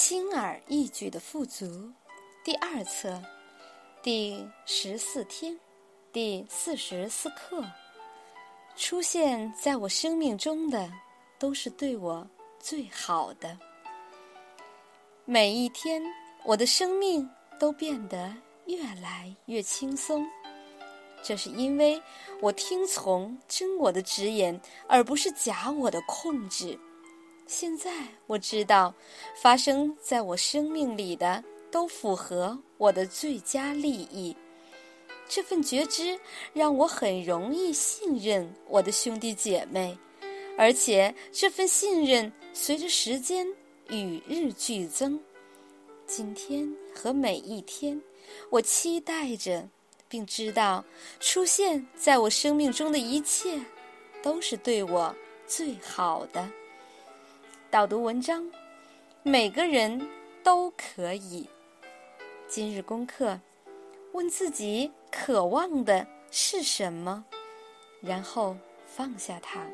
轻而易举的富足，第二册，第十四天，第四十四课。出现在我生命中的，都是对我最好的。每一天，我的生命都变得越来越轻松。这是因为我听从真我的指引，而不是假我的控制。现在我知道，发生在我生命里的都符合我的最佳利益。这份觉知让我很容易信任我的兄弟姐妹，而且这份信任随着时间与日俱增。今天和每一天，我期待着，并知道出现在我生命中的一切都是对我最好的。导读文章，每个人都可以。今日功课。问自己渴望的是什么，然后放下它，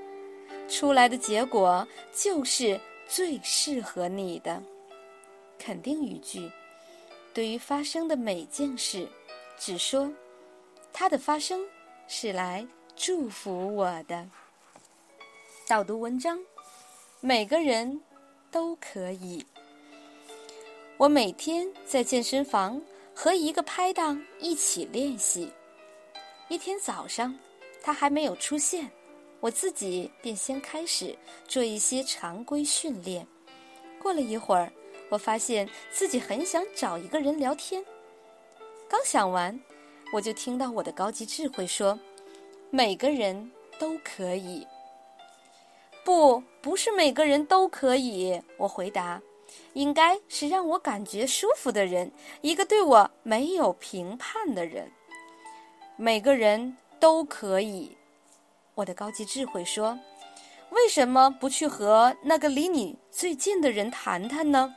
出来的结果就是最适合你的。肯定语句：对于发生的每件事，只说它的发生是来祝福我的。导读文章：每个人都可以。我每天在健身房。和一个拍档一起练习。一天早上，他还没有出现，我自己便先开始做一些常规训练。过了一会儿，我发现自己很想找一个人聊天。刚想完，我就听到我的高级智慧说：“每个人都可以。”不，不是每个人都可以。我回答。应该是让我感觉舒服的人，一个对我没有评判的人。每个人都可以。我的高级智慧说：“为什么不去和那个离你最近的人谈谈呢？”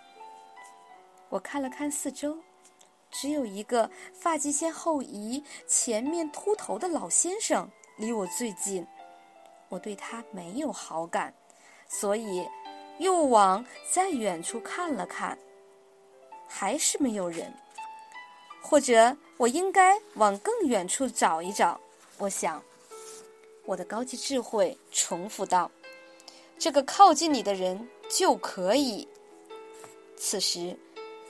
我看了看四周，只有一个发际线后移、前面秃头的老先生离我最近。我对他没有好感，所以。又往再远处看了看，还是没有人。或者我应该往更远处找一找。我想，我的高级智慧重复道：“这个靠近你的人就可以。”此时，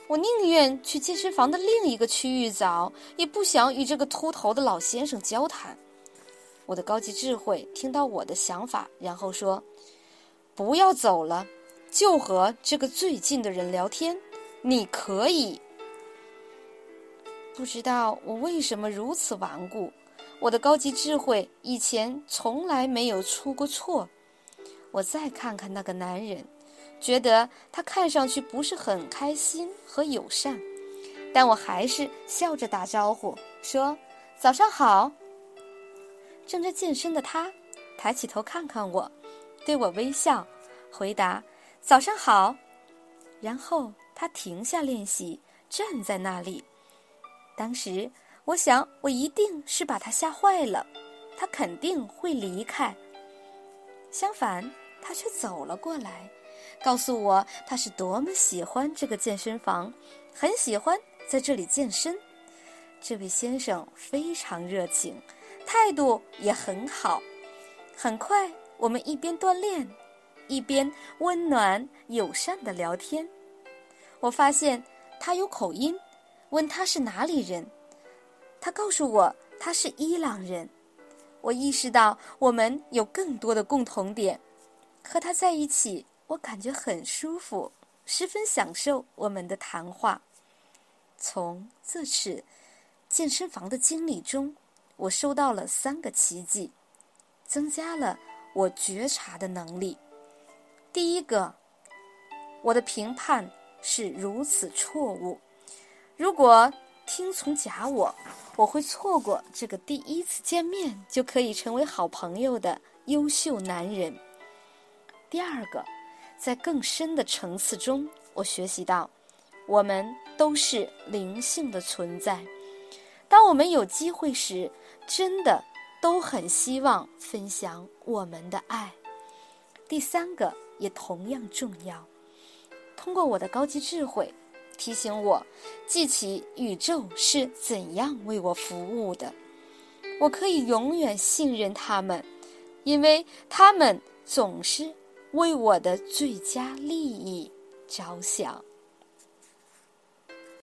我宁愿去健身房的另一个区域找，也不想与这个秃头的老先生交谈。我的高级智慧听到我的想法，然后说：“不要走了。”就和这个最近的人聊天，你可以。不知道我为什么如此顽固，我的高级智慧以前从来没有出过错。我再看看那个男人，觉得他看上去不是很开心和友善，但我还是笑着打招呼，说：“早上好。”正在健身的他抬起头看看我，对我微笑，回答。早上好，然后他停下练习，站在那里。当时我想，我一定是把他吓坏了，他肯定会离开。相反，他却走了过来，告诉我他是多么喜欢这个健身房，很喜欢在这里健身。这位先生非常热情，态度也很好。很快，我们一边锻炼。一边温暖友善的聊天，我发现他有口音，问他是哪里人，他告诉我他是伊朗人。我意识到我们有更多的共同点，和他在一起，我感觉很舒服，十分享受我们的谈话。从这次健身房的经历中，我收到了三个奇迹，增加了我觉察的能力。第一个，我的评判是如此错误。如果听从假我，我会错过这个第一次见面就可以成为好朋友的优秀男人。第二个，在更深的层次中，我学习到，我们都是灵性的存在。当我们有机会时，真的都很希望分享我们的爱。第三个。也同样重要。通过我的高级智慧，提醒我记起宇宙是怎样为我服务的。我可以永远信任他们，因为他们总是为我的最佳利益着想。